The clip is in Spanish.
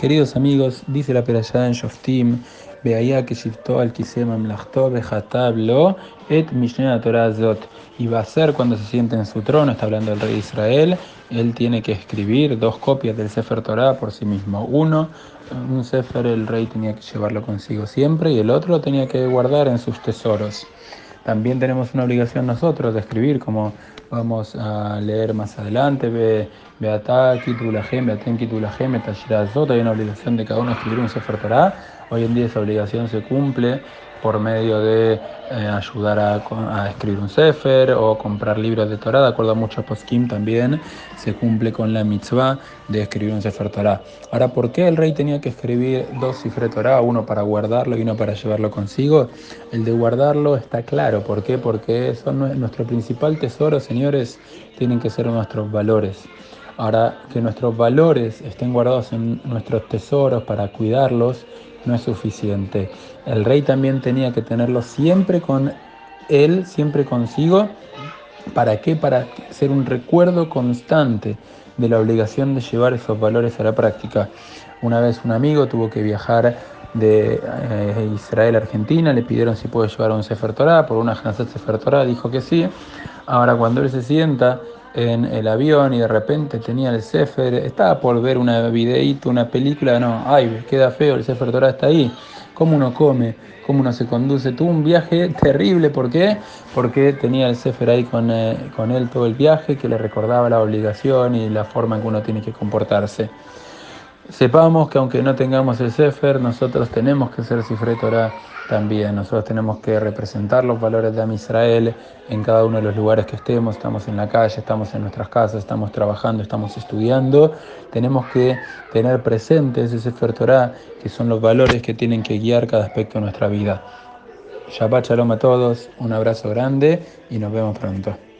Queridos amigos, dice la perashá en Shoftim, que shiftó al kisem amlachto lo et Torah zot. Y va a ser cuando se siente en su trono, está hablando el rey de Israel, él tiene que escribir dos copias del Sefer Torah por sí mismo. Uno, un Sefer el rey tenía que llevarlo consigo siempre y el otro lo tenía que guardar en sus tesoros. También tenemos una obligación nosotros de escribir, como vamos a leer más adelante, Beatá, Kitulahem, Beaten, Kitulahem, Tashirazot, hay una obligación de cada uno escribir un Sefer Torah. Hoy en día esa obligación se cumple por medio de eh, ayudar a, escribir un sefer o comprar libros de Torah, de acuerdo a muchos poskim también se cumple con la mitzvah de escribir un sefer Torah. Ahora, ¿por qué el rey tenía que escribir dos cifres Torah, uno para guardarlo y uno para llevarlo consigo? El de guardarlo está claro, ¿por qué? Porque son nuestro principal tesoro, señores, tienen que ser nuestros valores. Ahora, que nuestros valores estén guardados en nuestros tesoros para cuidarlos, no es suficiente. El rey también tenía que tenerlo siempre con él, siempre consigo. ¿Para qué? Para ser un recuerdo constante de la obligación de llevar esos valores a la práctica. Una vez un amigo tuvo que viajar de eh, Israel a Argentina, le pidieron si puede llevar un Sefer Torah, por una Hanset Sefer Torah, dijo que sí. Ahora cuando él se sienta en el avión y de repente tenía el Sefer, estaba por ver una videíto, una película, no, ay, queda feo, el Sefer Torah está ahí, cómo uno come, cómo uno se conduce, tuvo un viaje terrible, ¿por qué? Porque tenía el Sefer ahí con, eh, con él todo el viaje, que le recordaba la obligación y la forma en que uno tiene que comportarse. Sepamos que aunque no tengamos el Sefer, nosotros tenemos que ser Sifre Torah también. Nosotros tenemos que representar los valores de Am Israel en cada uno de los lugares que estemos. Estamos en la calle, estamos en nuestras casas, estamos trabajando, estamos estudiando. Tenemos que tener presentes ese Sefer Torah, que son los valores que tienen que guiar cada aspecto de nuestra vida. Shabbat Shalom a todos, un abrazo grande y nos vemos pronto.